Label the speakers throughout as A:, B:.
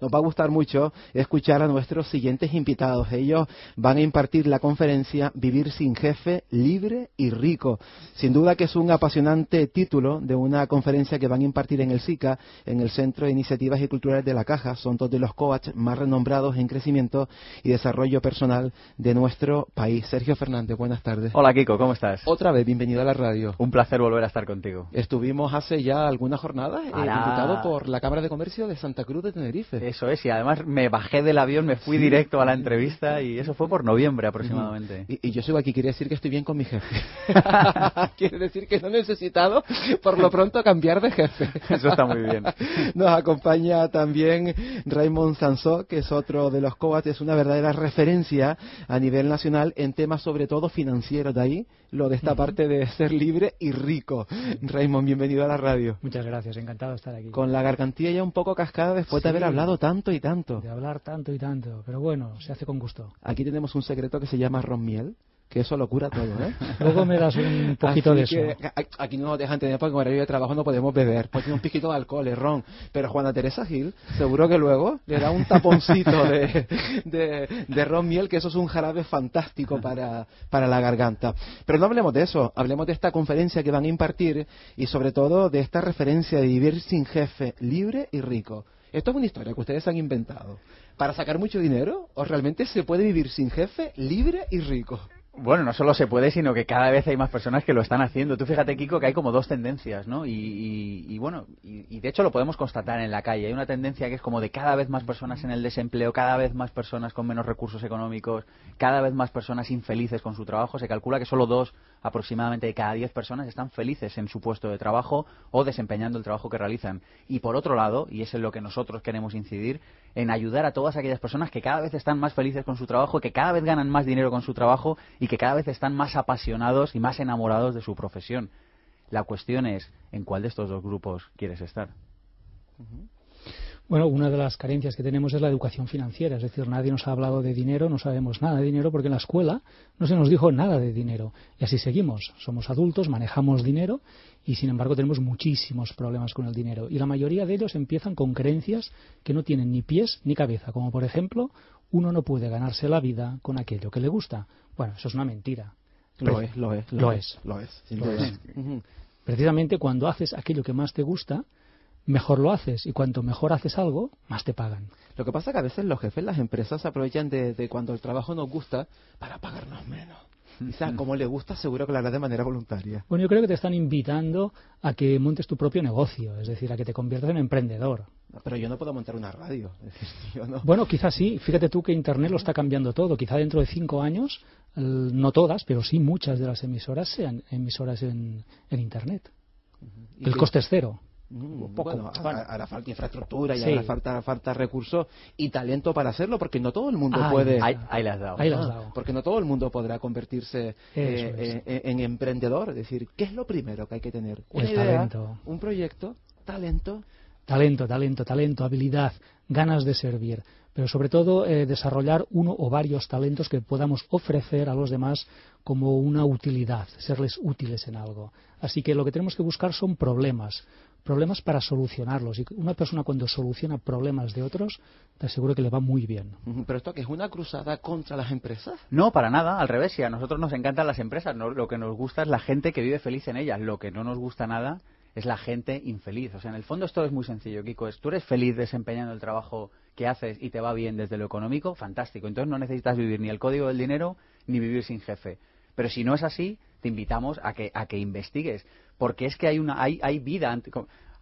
A: Nos va a gustar mucho escuchar a nuestros siguientes invitados. Ellos van a impartir la conferencia Vivir sin jefe, libre y rico. Sin duda que es un apasionante título de una conferencia que van a impartir en el SICA, en el Centro de Iniciativas y Culturales de la Caja. Son dos de los coach más renombrados en crecimiento y desarrollo personal de nuestro país. Sergio Fernández, buenas tardes.
B: Hola Kiko, ¿cómo estás?
A: Otra vez, bienvenido a la radio.
B: Un placer volver a estar contigo.
A: Estuvimos hace ya algunas jornadas eh, invitado por la Cámara de Comercio de Santa Cruz de Tenerife.
B: Eso es, y además me bajé del avión, me fui directo a la entrevista y eso fue por noviembre aproximadamente.
A: Y, y yo sigo aquí, quiere decir que estoy bien con mi jefe. quiere decir que no he necesitado, por lo pronto, cambiar de jefe.
B: Eso está muy bien.
A: Nos acompaña también Raymond Sansó, que es otro de los coaches, es una verdadera referencia a nivel nacional en temas sobre todo financieros. De ahí lo de esta parte de ser libre y rico. Raymond, bienvenido a la radio.
C: Muchas gracias, encantado de estar aquí.
A: Con la gargantilla ya un poco cascada después de
C: Sí.
A: haber hablado tanto y tanto.
C: De hablar tanto y tanto, pero bueno, se hace con gusto.
A: Aquí tenemos un secreto que se llama ron miel, que eso lo cura todo, ¿eh?
C: Luego me das un poquito
A: Así
C: de eso.
A: que aquí no nos dejan tener porque en horario de trabajo no podemos beber, pues tiene un piquito de alcohol, es ron. Pero Juana Teresa Gil, seguro que luego le da un taponcito de, de, de ron miel, que eso es un jarabe fantástico para, para la garganta. Pero no hablemos de eso, hablemos de esta conferencia que van a impartir y sobre todo de esta referencia de vivir sin jefe, libre y rico. Esto es una historia que ustedes han inventado. ¿Para sacar mucho dinero? ¿O realmente se puede vivir sin jefe, libre y rico?
B: Bueno, no solo se puede, sino que cada vez hay más personas que lo están haciendo. Tú fíjate, Kiko, que hay como dos tendencias, ¿no? Y, y- y bueno, y, y de hecho lo podemos constatar en la calle. Hay una tendencia que es como de cada vez más personas en el desempleo, cada vez más personas con menos recursos económicos, cada vez más personas infelices con su trabajo. Se calcula que solo dos aproximadamente de cada diez personas están felices en su puesto de trabajo o desempeñando el trabajo que realizan. Y por otro lado, y es en lo que nosotros queremos incidir, en ayudar a todas aquellas personas que cada vez están más felices con su trabajo, que cada vez ganan más dinero con su trabajo y que cada vez están más apasionados y más enamorados de su profesión. La cuestión es, ¿en cuál de estos dos grupos quieres estar?
C: Bueno, una de las carencias que tenemos es la educación financiera, es decir, nadie nos ha hablado de dinero, no sabemos nada de dinero porque en la escuela no se nos dijo nada de dinero. Y así seguimos. Somos adultos, manejamos dinero y sin embargo tenemos muchísimos problemas con el dinero. Y la mayoría de ellos empiezan con creencias que no tienen ni pies ni cabeza, como por ejemplo, uno no puede ganarse la vida con aquello que le gusta. Bueno, eso es una mentira.
A: Lo es, lo es.
C: Lo es.
A: Lo es,
C: Lo es. Precisamente cuando haces aquello que más te gusta, mejor lo haces. Y cuanto mejor haces algo, más te pagan.
A: Lo que pasa es que a veces los jefes, las empresas se aprovechan de, de cuando el trabajo nos gusta para pagarnos menos. Sea, como le gusta, seguro que lo hará de manera voluntaria.
C: Bueno, yo creo que te están invitando a que montes tu propio negocio, es decir, a que te conviertas en emprendedor.
A: Pero yo no puedo montar una radio. Yo no.
C: Bueno, quizás sí. Fíjate tú que Internet lo está cambiando todo. Quizá dentro de cinco años, no todas, pero sí muchas de las emisoras sean emisoras en, en Internet. El coste es cero.
A: Mm,
C: poco.
A: Bueno,
C: Bueno.
A: hará, falta infraestructura y
C: Sí.
A: hará falta, falta recursos y talento para hacerlo, porque no todo el mundo puede.
B: Ahí, has dado.
C: Ahí
A: Ah,
C: dado.
A: Porque no todo el mundo podrá convertirse eh,
C: es.
A: eh, eh, en emprendedor. Es decir, ¿qué es lo primero que hay que tener? Una
C: El
A: idea,
C: talento.
A: un proyecto, talento.
C: Talento, talento, talento, habilidad, ganas de servir, pero sobre todo eh, desarrollar uno o varios talentos que podamos ofrecer a los demás como una utilidad, serles útiles en algo. Así que lo que tenemos que buscar son problemas, problemas para solucionarlos. Y una persona cuando soluciona problemas de otros, te aseguro que le va muy bien.
A: Pero esto que es una cruzada contra las empresas.
B: No, para nada, al revés. Si a nosotros nos encantan las empresas, no- lo que nos gusta es la gente que vive feliz en ellas. Lo que no nos gusta nada es la gente infeliz. O sea, en el fondo esto es muy sencillo, Kiko. Es, tú eres feliz desempeñando el trabajo que haces y te va bien desde lo económico, fantástico. Entonces no necesitas vivir ni el código del dinero ni vivir sin jefe. Pero si no es así, te invitamos a que, a que investigues. Porque es que hay, una, hay, hay vida. ante-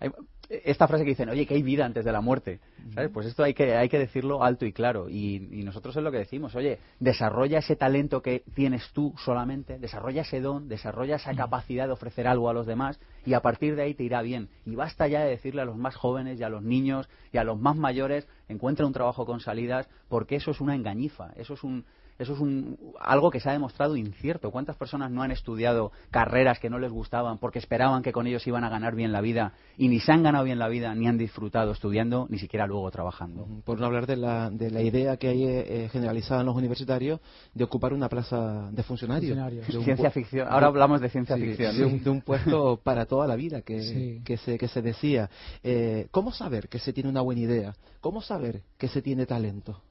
B: hay- esta frase que dicen, oye, que hay vida antes de la muerte. ¿sabes? Pues esto hay que, hay que decirlo alto y claro. Y, y nosotros es lo que decimos, oye, desarrolla ese talento que tienes tú solamente, desarrolla ese don, desarrolla esa capacidad de ofrecer algo a los demás y a partir de ahí te irá bien. Y basta ya de decirle a los más jóvenes y a los niños y a los más mayores, encuentra un trabajo con salidas, porque eso es una engañifa, eso es un, eso es un, algo que se ha demostrado incierto. ¿Cuántas personas no han estudiado carreras que no les gustaban porque esperaban que con ellos iban a ganar bien la vida y ni se han ganado bien la vida ni han disfrutado estudiando, ni siquiera luego trabajando?
A: Por no hablar de la, de la idea que hay eh, generalizada en los universitarios de ocupar una plaza de funcionario.
B: ciencia ficción. Ahora hablamos de ciencia ficción.
A: De un, puesto para toda la vida que, que, se, que se decía. Eh, ¿Cómo saber que se tiene una buena idea? ¿Cómo saber que se tiene talento?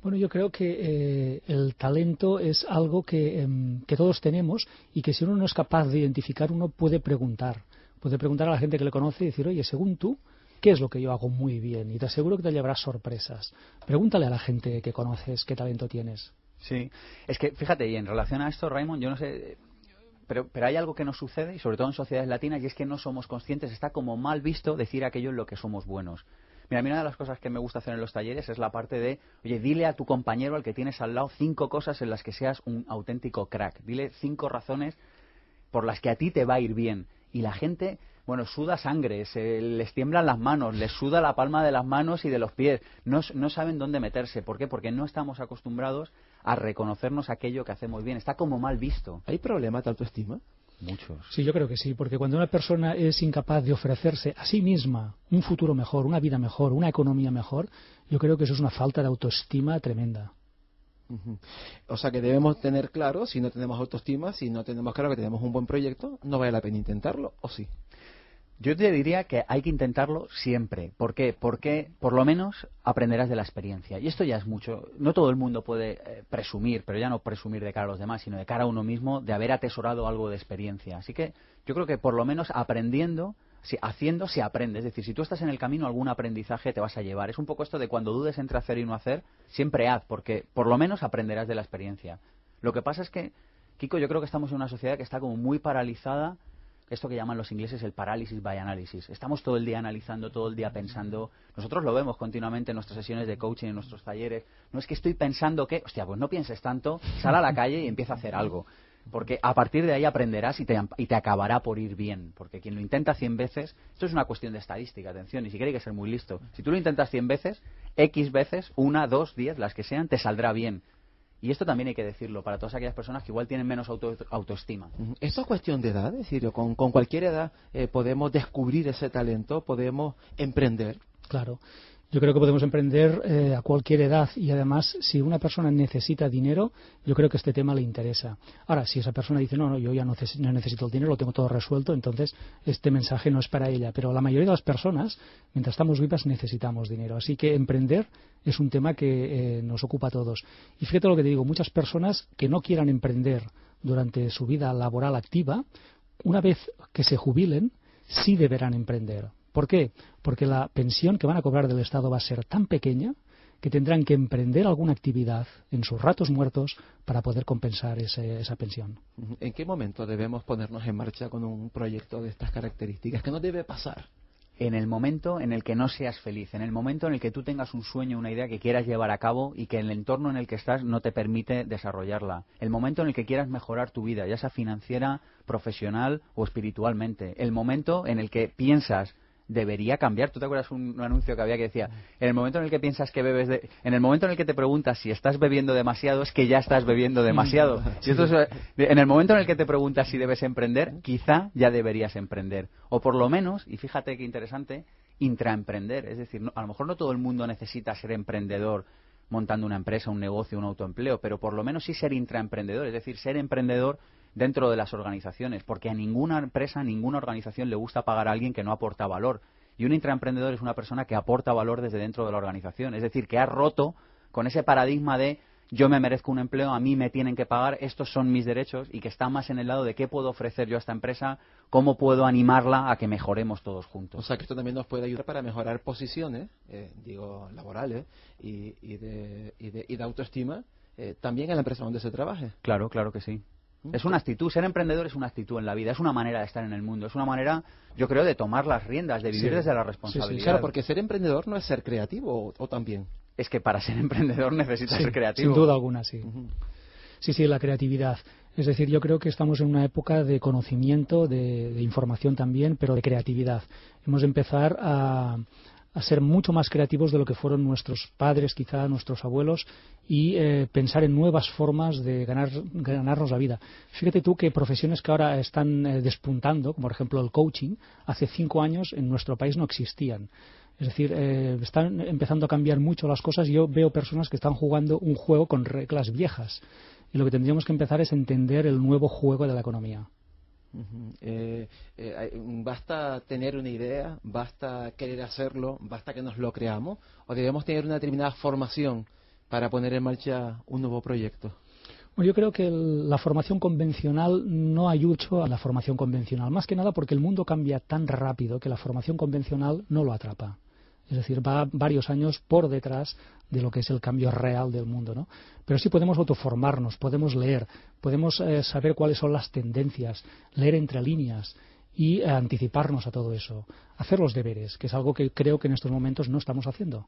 C: Bueno, yo creo que eh, el talento es algo em, que, todos tenemos y que si uno no es capaz de identificar, uno puede preguntar. Puede preguntar a la gente que le conoce y decir, oye, según tú, ¿qué es lo que yo hago muy bien? Y te aseguro que te llevarás sorpresas. Pregúntale a la gente que conoces qué talento tienes.
B: Sí, es que fíjate, y en relación a esto, Raymond, yo no sé, pero, pero hay algo que nos sucede, y sobre todo en sociedades latinas, y es que no somos conscientes, está como mal visto decir aquello en lo que somos buenos. Mira, a mí una de las cosas que me gusta hacer en los talleres es la parte de, oye, dile a tu compañero, al que tienes al lado, cinco cosas en las que seas un auténtico crack. Dile cinco razones por las que a ti te va a ir bien. Y la gente, bueno, suda sangre, se, les tiemblan las manos, les suda la palma de las manos y de los pies. No, no saben dónde meterse. ¿Por qué? Porque no estamos acostumbrados a reconocernos aquello que hacemos bien. Está como mal visto.
A: ¿Hay problema de autoestima?
B: Muchos.
C: Sí, yo creo que sí, porque cuando una persona es incapaz de ofrecerse a sí misma un futuro mejor, una vida mejor, una economía mejor, yo creo que eso es una falta de autoestima tremenda.
A: O sea que debemos tener claro, si no tenemos autoestima, si no tenemos claro que tenemos un buen proyecto, no vale la pena intentarlo, ¿o sí?
B: Yo te diría que hay que intentarlo siempre. ¿Por qué? Porque por lo menos aprenderás de la experiencia. Y esto ya es mucho. No todo el mundo puede eh, presumir, pero ya no presumir de cara a los demás, sino de cara a uno mismo, de haber atesorado algo de experiencia. Así que yo creo que por lo menos aprendiendo, si, haciendo se aprende. Es decir, si tú estás en el camino, algún aprendizaje te vas a llevar. Es un poco esto de cuando dudes entre hacer y no hacer, siempre haz, porque por lo menos aprenderás de la experiencia. Lo que pasa es que, Kiko, yo creo que estamos en una sociedad que está como muy paralizada esto que llaman los ingleses el parálisis by analysis. Estamos todo el día analizando, todo el día pensando. Nosotros lo vemos continuamente en nuestras sesiones de coaching, en nuestros talleres. No es que estoy pensando que, hostia, pues no pienses tanto, sal a la calle y empieza a hacer algo. Porque a partir de ahí aprenderás y te, y te acabará por ir bien. Porque quien lo intenta 100 veces, esto es una cuestión de estadística, atención, ni siquiera hay que ser muy listo. Si tú lo intentas 100 veces, X veces, una, dos, diez, las que sean, te saldrá bien. Y esto también hay que decirlo para todas aquellas personas que igual tienen menos autoestima.
A: Esto es cuestión de edad, es decir, con, con cualquier edad eh, podemos descubrir ese talento, podemos emprender.
C: Claro. Yo creo que podemos emprender eh, a cualquier edad y además si una persona necesita dinero, yo creo que este tema le interesa. Ahora, si esa persona dice, no, no, yo ya no necesito el dinero, lo tengo todo resuelto, entonces este mensaje no es para ella. Pero la mayoría de las personas, mientras estamos vivas, necesitamos dinero. Así que emprender es un tema que eh, nos ocupa a todos. Y fíjate lo que te digo, muchas personas que no quieran emprender durante su vida laboral activa, una vez que se jubilen, sí deberán emprender ¿Por qué? Porque la pensión que van a cobrar del Estado va a ser tan pequeña que tendrán que emprender alguna actividad en sus ratos muertos para poder compensar esa pensión.
A: ¿En qué momento debemos ponernos en marcha con un proyecto de estas características? ¿Qué no debe pasar?
B: en el momento en el que no seas feliz, en el momento en el que tú tengas un sueño, una idea que quieras llevar a cabo y que el entorno en el que estás no te permite desarrollarla, el momento en el que quieras mejorar tu vida, ya sea financiera, profesional o espiritualmente, el momento en el que piensas debería cambiar. ¿Tú te acuerdas un, anuncio que había que decía, en el momento en el que piensas que bebes, de, en el momento en el que te preguntas si estás bebiendo demasiado, es que ya estás bebiendo demasiado. en el momento en el que te preguntas si debes emprender, quizá ya deberías emprender. O por lo menos, y fíjate qué interesante, intraemprender. Es decir, a lo mejor no todo el mundo necesita ser emprendedor montando una empresa, un negocio, un autoempleo, pero por lo menos sí ser intraemprendedor, es decir, ser emprendedor dentro de las organizaciones, porque a ninguna empresa, a ninguna organización le gusta pagar a alguien que no aporta valor. Y un intraemprendedor es una persona que aporta valor desde dentro de la organización, es decir, que ha roto con ese paradigma de yo me merezco un empleo, a mí me tienen que pagar, estos son mis derechos y que está más en el lado de qué puedo ofrecer yo a esta empresa, cómo puedo animarla a que mejoremos todos juntos.
A: O sea que esto también nos puede ayudar para mejorar posiciones, eh, digo, laborales y, de, y, de, autoestima eh, también en la empresa donde se trabaje.
B: Claro, claro que sí. Es una actitud, ser emprendedor es una actitud en la vida, es una manera de estar en el mundo, es una manera, yo creo, de tomar las riendas, de vivir desde la responsabilidad.
A: claro, porque ser emprendedor no es ser creativo o, también.
B: Es que para ser emprendedor necesitas ser creativo.
C: Sin duda alguna, sí. Sí, sí, la creatividad. Es decir, yo creo que estamos en una época de conocimiento, de, información también, pero de creatividad. Hemos de empezar a, ser mucho más creativos de lo que fueron nuestros padres, quizá nuestros abuelos, y eh, pensar en nuevas formas de ganar, ganarnos la vida. Fíjate tú que profesiones que ahora están eh, despuntando, como por ejemplo el coaching, hace cinco años en nuestro país no existían. Es decir, eh, están empezando a cambiar mucho las cosas. Yo veo personas que están jugando un juego con reglas viejas. Y lo que tendríamos que empezar es entender el nuevo juego de la economía.
A: Eh, eh, ¿Basta tener una idea? ¿Basta querer hacerlo? ¿Basta que nos lo creamos? ¿O debemos tener una determinada formación para poner en marcha un nuevo proyecto?
C: Bueno, yo creo que la formación convencional no ayuda a la formación convencional, más que nada porque el mundo cambia tan rápido que la formación convencional no lo atrapa. Es decir, va varios años por detrás de lo que es el cambio real del mundo. ¿no? Pero sí podemos autoformarnos, podemos leer, podemos eh, saber cuáles son las tendencias, leer entre líneas y anticiparnos a todo eso, hacer los deberes, que es algo que creo que en estos momentos no estamos haciendo.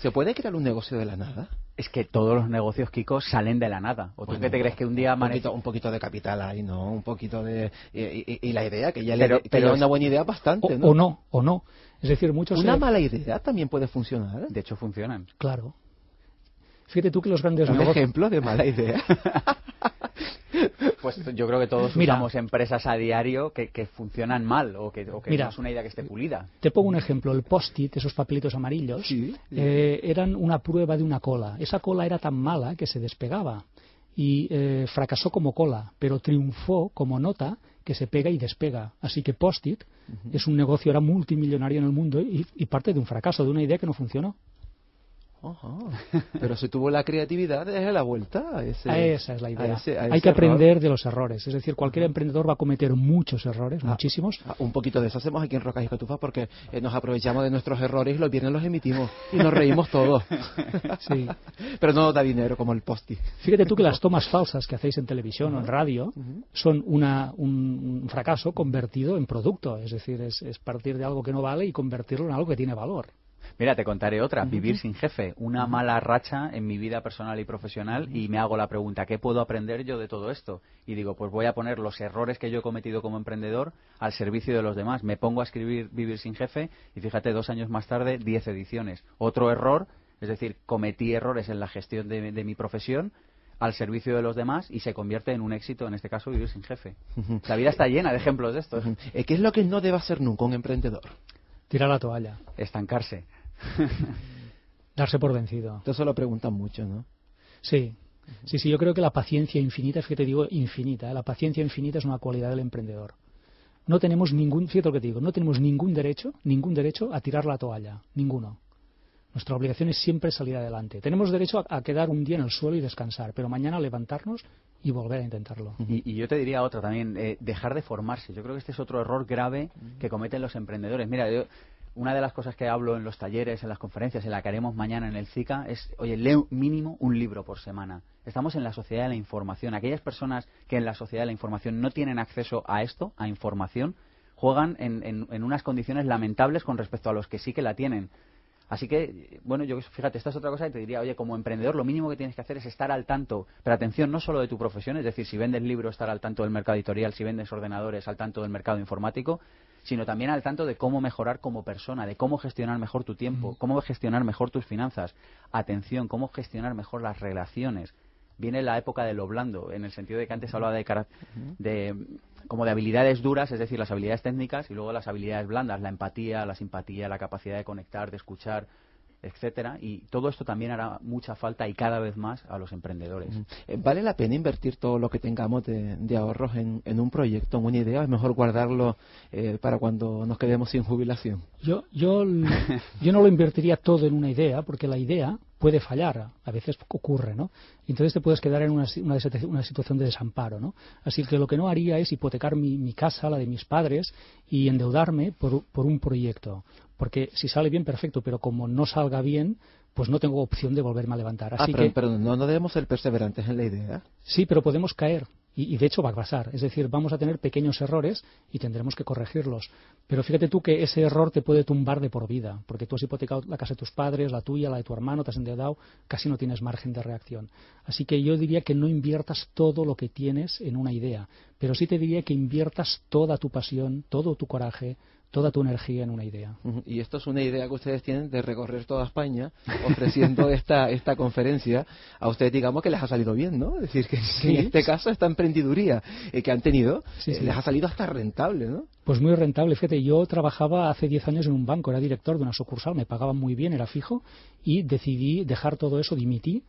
A: ¿Se puede crear un negocio de la nada?
B: Es que todos los negocios, Kiko, salen de la nada. ¿O tú qué te crees que un día
A: un poquito, un poquito, de capital ahí, ¿no? Un poquito de... Y, la idea, que ya pero, le, una buena idea bastante,
C: ¿no? O no, o no. Es decir, muchos...
A: Una mala idea también puede funcionar.
B: De hecho, funcionan.
C: Claro. Fíjate tú que los grandes
A: un ejemplo de mala idea.
B: pues yo creo que todos miramos empresas a diario que, funcionan mal o que, o que no es una idea que esté pulida.
C: Te pongo un ejemplo. El post-it, esos papelitos amarillos, eh, eran una prueba de una cola. Esa cola era tan mala que se despegaba y eh, fracasó como cola, pero triunfó como nota que se pega y despega. Así que Post-it es un negocio ahora multimillonario en el mundo y, parte de un fracaso, de una idea que no funcionó.
A: Pero si tuvo la creatividad, es la vuelta.
C: esa es la idea. Hay que aprender de los errores. Es decir, cualquier emprendedor va a cometer muchos errores, ah, muchísimos.
A: Ah, un poquito de eso hacemos aquí en Rocas y Catufas porque eh, nos aprovechamos de nuestros errores y los viernes los emitimos y nos reímos todos. sí. Pero no da dinero como el posti.
C: Fíjate tú que las tomas falsas que hacéis en televisión o en radio son una, un, fracaso convertido en producto. Es decir, es partir de algo que no vale y convertirlo en algo que tiene valor.
B: Mira, te contaré otra, vivir sin jefe, una mala racha en mi vida personal y profesional y me hago la pregunta, ¿qué puedo aprender yo de todo esto? Y digo, pues voy a poner los errores que yo he cometido como emprendedor al servicio de los demás. Me pongo a escribir Vivir sin jefe y fíjate, dos años más tarde, diez ediciones. Otro error, es decir, cometí errores en la gestión de, mi profesión al servicio de los demás y se convierte en un éxito, en este caso, vivir sin jefe. La vida está llena de ejemplos de esto.
A: ¿Qué es lo que no debe hacer nunca un emprendedor?
C: Tirar la toalla.
B: Estancarse.
C: Darse por vencido.
A: Eso lo preguntan mucho, ¿no?
C: Sí. Sí, sí, yo creo que la paciencia infinita, es que te digo infinita, ¿eh? la paciencia infinita es una cualidad del emprendedor. No tenemos ningún, fíjate lo que te digo, no tenemos ningún derecho, ningún derecho a tirar la toalla, ninguno. Nuestra obligación es siempre salir adelante. Tenemos derecho a, quedar un día en el suelo y descansar, pero mañana levantarnos y volver a intentarlo.
B: Y, yo te diría otra también, eh, dejar de formarse. Yo creo que este es otro error grave que cometen los emprendedores. Mira, yo, una de las cosas que hablo en los talleres, en las conferencias, en la que haremos mañana en el CICA, es, oye, lee mínimo un libro por semana. Estamos en la sociedad de la información. Aquellas personas que en la sociedad de la información no tienen acceso a esto, a información, juegan en, en, unas condiciones lamentables con respecto a los que sí que la tienen. Así que, bueno, yo fíjate, esta es otra cosa y te diría, oye, como emprendedor lo mínimo que tienes que hacer es estar al tanto, pero atención, no solo de tu profesión, es decir, si vendes libros, estar al tanto del mercado editorial, si vendes ordenadores, al tanto del mercado informático, sino también al tanto de cómo mejorar como persona, de cómo gestionar mejor tu tiempo, cómo gestionar mejor tus finanzas. Atención, cómo gestionar mejor las relaciones. Viene la época de lo blando, en el sentido de que antes hablaba de, de como de habilidades duras, es decir, las habilidades técnicas y luego las habilidades blandas, la empatía, la simpatía, la capacidad de conectar, de escuchar, etcétera y todo esto también hará mucha falta y cada vez más a los emprendedores.
A: Eh, ¿Vale la pena invertir todo lo que tengamos de, ahorros en, un proyecto, en una idea? ¿Es mejor guardarlo eh, para cuando nos quedemos sin jubilación?
C: Yo, yo, yo no lo invertiría todo en una idea porque la idea puede fallar, a veces ocurre, ¿no? Y entonces te puedes quedar en una, una, situación de desamparo, ¿no? Así que lo que no haría es hipotecar mi, mi casa, la de mis padres, y endeudarme por, por un proyecto. Porque si sale bien, perfecto, pero como no salga bien, pues no tengo opción de volverme a levantar.
A: Así ah, pero, que, pero no, no debemos ser perseverantes en la idea.
C: Sí, pero podemos caer Y, de hecho va a pasar. Es decir, vamos a tener pequeños errores y tendremos que corregirlos. Pero fíjate tú que ese error te puede tumbar de por vida, porque tú has hipotecado la casa de tus padres, la tuya, la de tu hermano, te has endeudado, casi no tienes margen de reacción. Así que yo diría que no inviertas todo lo que tienes en una idea, pero sí te diría que inviertas toda tu pasión, todo tu coraje, toda tu energía en una idea.
A: Y esto es una idea que ustedes tienen de recorrer toda España ofreciendo esta, esta conferencia. A ustedes digamos que les ha salido bien, ¿no? Es decir, que, en este caso esta emprendiduría eh, que han tenido eh, les ha salido hasta rentable, ¿no?
C: Pues muy rentable. Fíjate, yo trabajaba hace 10 años en un banco, era director de una sucursal, me pagaban muy bien, era fijo, y decidí dejar todo eso, dimití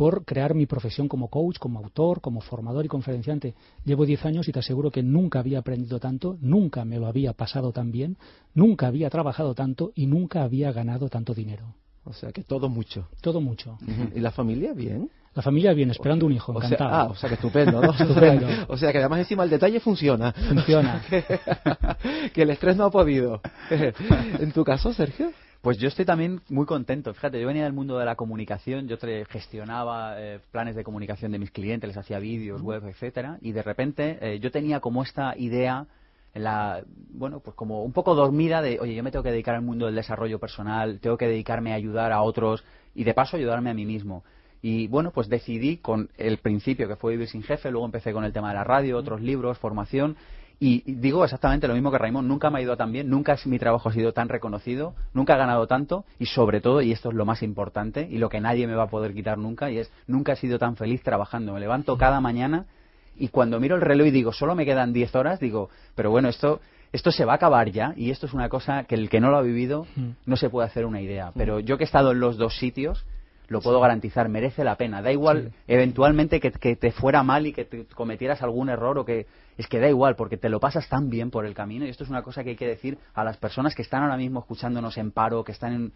C: por crear mi profesión como coach, como autor, como formador y conferenciante. Llevo 10 años y te aseguro que nunca había aprendido tanto, nunca me lo había pasado tan bien, nunca había trabajado tanto y nunca había ganado tanto dinero.
A: O sea que todo mucho.
C: Todo mucho.
A: ¿Y la familia bien?
C: La familia bien, esperando un hijo, encantado.
A: ah, o sea que estupendo, ¿no? estupendo. O sea que además encima el detalle funciona.
C: Funciona.
A: que el estrés no ha podido. ¿En tu caso, Sergio?
B: Pues yo estoy también muy contento. Fíjate, yo venía del mundo de la comunicación, yo gestionaba eh, planes de comunicación de mis clientes, les hacía vídeos, web, etcétera, y de repente eh, yo tenía como esta idea en la, bueno, pues como un poco dormida de, oye, yo me tengo que dedicar al mundo del desarrollo personal, tengo que dedicarme a ayudar a otros y de paso ayudarme a mí mismo. Y bueno, pues decidí con el principio que fue vivir sin jefe, luego empecé con el tema de la radio, otros libros, formación y digo exactamente lo mismo que Raymond, nunca me ha ido tan bien, nunca mi trabajo ha sido tan reconocido, nunca he ganado tanto y sobre todo, y esto es lo más importante y lo que nadie me va a poder quitar nunca, y es nunca he sido tan feliz trabajando. Me levanto cada mañana y cuando miro el reloj y digo, solo me quedan 10 horas, digo, pero bueno, esto esto se va a acabar ya y esto es una cosa que el que no lo ha vivido no se puede hacer una idea. Pero yo que he estado en los dos sitios, lo puedo garantizar, merece la pena. Da igual eventualmente que, que, te fuera mal y que te cometieras algún error o que es que da igual, porque te lo pasas tan bien por el camino, y esto es una cosa que hay que decir a las personas que están ahora mismo escuchándonos en paro, que están en,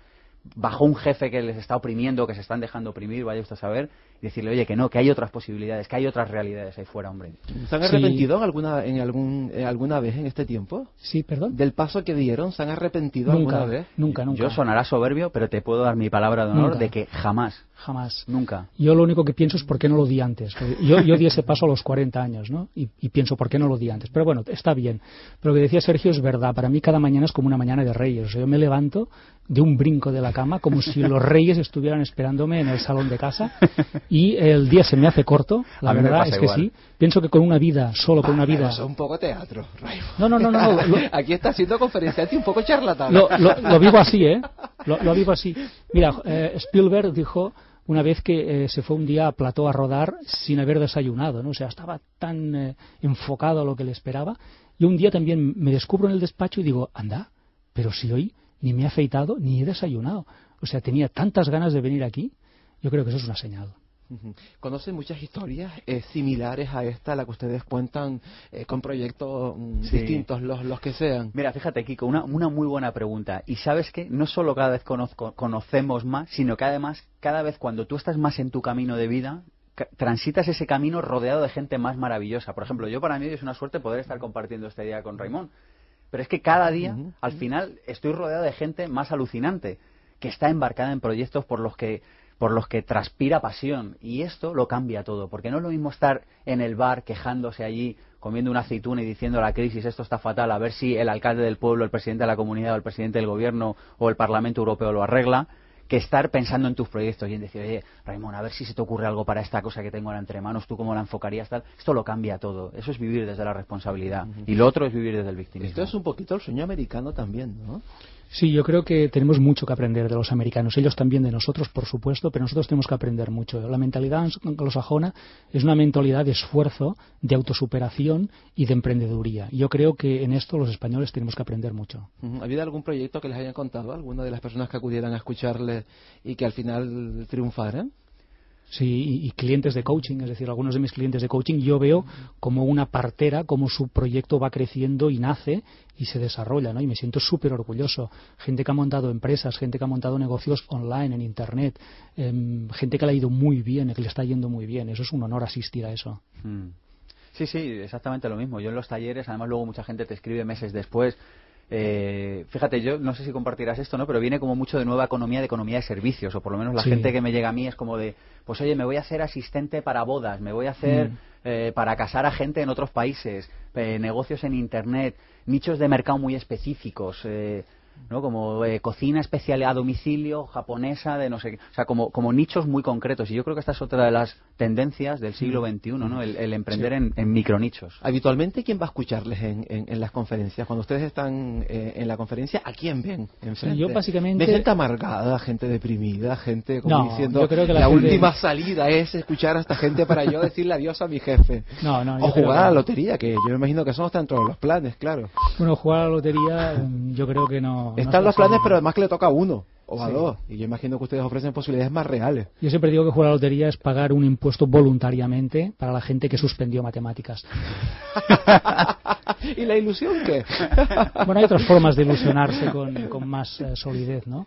B: bajo un jefe que les está oprimiendo, que se están dejando oprimir, vaya usted a saber, y decirle, oye, que no, que hay otras posibilidades, que hay otras realidades ahí fuera, hombre.
A: ¿Se han arrepentido en alguna, en algún, alguna vez en este tiempo?
C: Sí, perdón.
A: Del paso que dieron, ¿se han arrepentido alguna vez?
C: Nunca, nunca.
B: Yo sonará soberbio, pero te puedo dar mi palabra de honor de que jamás.
C: Jamás.
B: Nunca.
C: Yo lo único que pienso es por qué no lo di antes. Yo, yo di ese paso a los 40 años, ¿no? Y, y, pienso por qué no lo di antes. Pero bueno, está bien. Pero lo que decía Sergio es verdad. Para mí cada mañana es como una mañana de reyes. O sea, yo me levanto de un brinco de la cama como si los reyes estuvieran esperándome en el salón de casa y el día se me hace corto, la verdad es que sí. Pienso que con una vida, solo con una vida...
A: Es un poco teatro,
C: No, no, no, no.
A: Aquí está haciendo conferenciante un poco charlatán.
C: Lo, lo, vivo así, ¿eh? Lo, vivo así. Mira, eh, Spielberg dijo una vez que eh, se fue un día a plató a rodar sin haber desayunado, ¿no? O sea, estaba tan eh, enfocado a lo que le esperaba. Y un día también me descubro en el despacho y digo, anda, pero si hoy ni me he afeitado ni he desayunado. O sea, tenía tantas ganas de venir aquí. Yo creo que eso es una señal.
A: ¿Conocen muchas historias eh, similares a esta, la que ustedes cuentan eh, con proyectos mm, distintos, los, los que sean?
B: Mira, fíjate, Kiko, una, una muy buena pregunta. Y sabes que no solo cada vez conocemos más, sino que además, cada vez cuando tú estás más en tu camino de vida, transitas ese camino rodeado de gente más maravillosa. Por ejemplo, yo para mí es una suerte poder estar compartiendo este día con Raimón. Pero es que cada día, al final, estoy rodeado de gente más alucinante, que está embarcada en proyectos por los que por los que transpira pasión. Y esto lo cambia todo, porque no es lo mismo estar en el bar quejándose allí, comiendo una aceituna y diciendo la crisis, esto está fatal, a ver si el alcalde del pueblo, el presidente de la comunidad o el presidente del gobierno o el Parlamento Europeo lo arregla, que estar pensando en tus proyectos y en decir, oye, Raimón, a ver si se te ocurre algo para esta cosa que tengo ahora entre manos, tú cómo la enfocarías, tal. Esto lo cambia todo. Eso es vivir desde la responsabilidad. Y lo otro es vivir desde el victimismo.
A: Esto es un poquito el sueño americano también, ¿no?
C: Sí, yo creo que tenemos mucho que aprender de los americanos. Ellos también de nosotros, por supuesto, pero nosotros tenemos que aprender mucho. La mentalidad anglosajona es una mentalidad de esfuerzo, de autosuperación y de emprendeduría. Yo creo que en esto los españoles tenemos que aprender mucho.
A: ¿Ha habido algún proyecto que les hayan contado, alguna de las personas que acudieran a escucharle y que al final triunfaran?
C: Sí, y, clientes de coaching, es decir, algunos de mis clientes de coaching yo veo como una partera, como su proyecto va creciendo y nace y se desarrolla, ¿no? Y me siento súper orgulloso. Gente que ha montado empresas, gente que ha montado negocios online, en Internet, em, gente que le ha ido muy bien, que le está yendo muy bien. Eso es un honor asistir a eso. Hmm.
B: Sí, sí, exactamente lo mismo. Yo en los talleres, además luego mucha gente te escribe meses después, eh, fíjate, yo no sé si compartirás esto, ¿no? Pero viene como mucho de nueva economía, de economía de servicios, o por lo menos la gente que me llega a mí es como de, pues oye, me voy a hacer asistente para bodas, me voy a hacer mm. eh, para casar a gente en otros países, eh, negocios en Internet, nichos de mercado muy específicos. ¿No? como eh, cocina especial a domicilio, japonesa, de no sé qué. O sea, como, como nichos muy concretos. Y yo creo que esta es otra de las tendencias del siglo XXI, ¿no? el, el emprender en, en micronichos.
A: Habitualmente, ¿quién va a escucharles en, en, en las conferencias? Cuando ustedes están eh, en la conferencia, ¿a quién ven? Enfrente?
C: Yo básicamente...
A: ¿De gente amargada, gente deprimida, gente como
C: No,
A: diciendo
C: yo creo que la
A: la,
C: gente-
A: última salida es escuchar a esta gente para yo decirle adiós a mi jefe?
C: No, no, yo
A: o jugar a la
C: que-
A: lotería, que yo me imagino que eso no está dentro de los planes, claro.
C: Bueno, jugar a la lotería mm, yo creo que no... no
A: Están
C: está
A: los planes, pero además que le toca a uno o a
C: Sí.
A: dos. Y yo imagino que ustedes ofrecen posibilidades más reales.
C: Yo siempre digo que jugar a la lotería es pagar un impuesto voluntariamente para la gente que suspendió matemáticas.
A: ¿Y la ilusión qué?
C: Bueno, hay otras formas de ilusionarse con, con más eh, solidez, ¿no?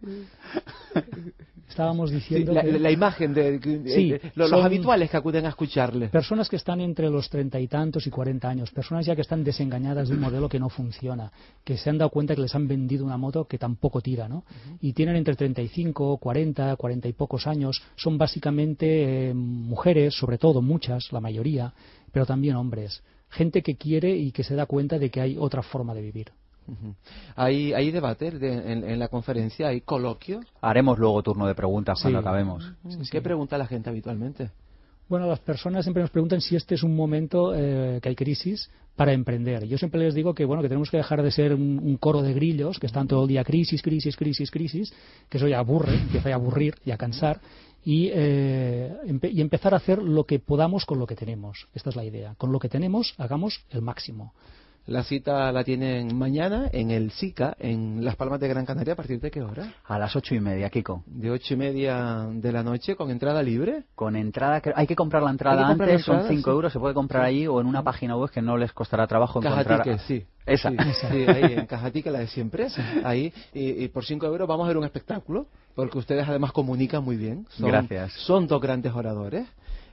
C: Estábamos
A: Sí,
C: diciendo
A: la,
C: que
A: la imagen de, de-
C: Sí,
A: de- los, habituales que acuden a escucharle.
C: personas que están entre los treinta y tantos y cuarenta años, personas ya que están desengañadas de un modelo que no funciona, que se han dado cuenta que les han vendido una moto que tampoco tira, ¿no? Y tienen entre 35, 40, 40 y pocos años, son básicamente eh, mujeres, sobre todo muchas, la mayoría, pero también hombres, gente que quiere y que se da cuenta de que hay otra forma de vivir.
A: Hay, hay debate de- en, en la conferencia, hay coloquio.
B: Haremos luego turno de preguntas cuando
C: Sí.
B: acabemos.
A: ¿Qué pregunta la gente habitualmente?
C: Bueno, las personas siempre nos preguntan si este es un momento eh, que hay crisis para emprender. Yo siempre les digo que bueno que tenemos que dejar de ser un, un coro de grillos que están todo el día crisis, crisis, crisis, crisis, que eso ya aburre, empieza a aburrir y a cansar y, eh, empe- y empezar a hacer lo que podamos con lo que tenemos. Esta es la idea. Con lo que tenemos hagamos el máximo.
A: La cita la tienen mañana en el SICA, en Las Palmas de Gran Canaria. ¿A partir de qué hora?
B: A las ocho y media, Kiko.
A: De ocho y media de la noche, con entrada libre.
B: Con entrada, que- hay que comprar la entrada
A: la
B: antes, son
A: entrada,
B: 5
A: sí.
B: euros, se puede comprar allí o en una página web que no les costará trabajo encontrar.
A: Cajatique, sí.
B: Esa.
A: Sí, sí, ahí en Cajatique, la de siempre. Ahí, y, y por 5 euros vamos a ver un espectáculo, porque ustedes además comunican muy bien. Son,
B: Gracias.
A: Son dos grandes oradores.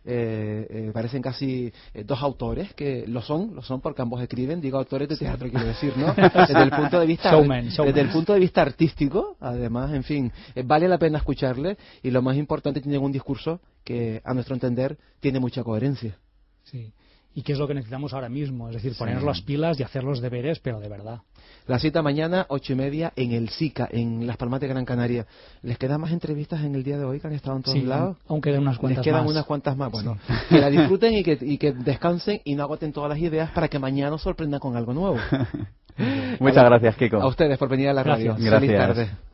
A: Eh, eh, parecen casi eh, dos autores que lo son, lo son porque ambos escriben, digo autores de teatro quiero decir, ¿no? Desde el punto de vista
C: Showman, showman.
A: desde el punto de vista artístico, además, en fin, eh, vale la pena escucharle y lo más importante tienen un discurso que a nuestro entender tiene mucha coherencia.
C: Sí. ¿Y qué es lo que necesitamos ahora mismo? Es decir, ponernos las pilas y hacer los deberes, pero de verdad.
A: La cita mañana, ocho y media, en el SICA, en Las Palmas de Gran Canaria. ¿Les quedan más entrevistas en el día de hoy que han estado en todos
C: Sí,
A: lados?
C: aún quedan unas
A: Les
C: cuantas
A: quedan
C: más.
A: unas cuantas más. Bueno, que la disfruten y que, y que descansen y no agoten todas las ideas para que mañana nos sorprendan con algo nuevo.
B: Muchas gracias, Kiko.
A: A ustedes por venir a la radio.
C: Gracias.
A: Feliz
B: Gracias.
A: tarde.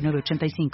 D: 906985.